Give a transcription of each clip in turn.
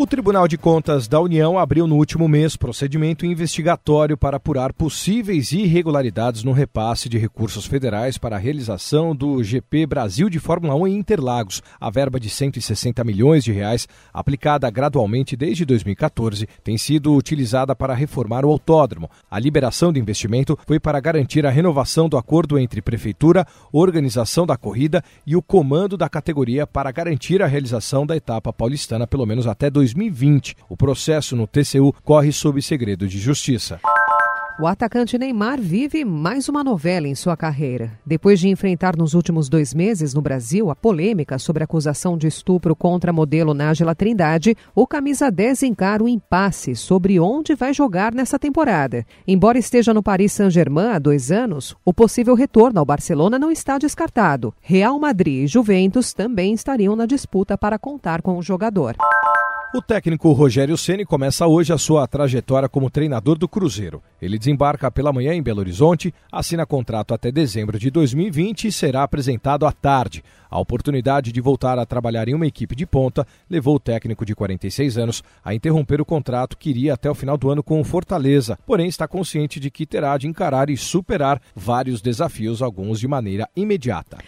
O Tribunal de Contas da União abriu no último mês procedimento investigatório para apurar possíveis irregularidades no repasse de recursos federais para a realização do GP Brasil de Fórmula 1 em Interlagos. A verba de 160 milhões de reais, aplicada gradualmente desde 2014, tem sido utilizada para reformar o autódromo. A liberação do investimento foi para garantir a renovação do acordo entre prefeitura, organização da corrida e o comando da categoria para garantir a realização da etapa paulistana pelo menos até 2020. 2020. O processo no TCU corre sob segredo de justiça. O atacante Neymar vive mais uma novela em sua carreira. Depois de enfrentar nos últimos dois meses no Brasil a polêmica sobre a acusação de estupro contra a modelo Nájila Trindade, o camisa 10 encara o impasse sobre onde vai jogar nessa temporada. Embora esteja no Paris Saint-Germain há dois anos, o possível retorno ao Barcelona não está descartado. Real Madrid e Juventus também estariam na disputa para contar com o jogador. O técnico Rogério Ceni começa hoje a sua trajetória como treinador do Cruzeiro. Ele desembarca pela manhã em Belo Horizonte, assina contrato até dezembro de 2020 e será apresentado à tarde. A oportunidade de voltar a trabalhar em uma equipe de ponta levou o técnico de 46 anos a interromper o contrato que iria até o final do ano com o Fortaleza, porém está consciente de que terá de encarar e superar vários desafios, alguns de maneira imediata.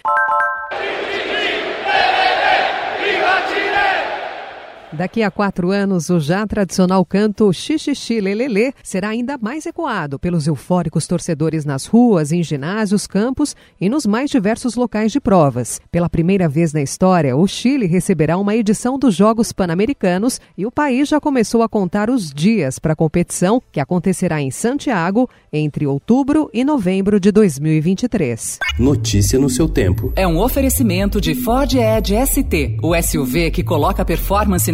Daqui a quatro anos, o já tradicional canto Xixixi Lelele será ainda mais ecoado pelos eufóricos torcedores nas ruas, em ginásios, campos e nos mais diversos locais de provas. Pela primeira vez na história, o Chile receberá uma edição dos Jogos Pan-Americanos e o país já começou a contar os dias para a competição, que acontecerá em Santiago entre outubro e novembro de 2023. Notícia no seu tempo. É um oferecimento de Ford Edge ST, o SUV que coloca performance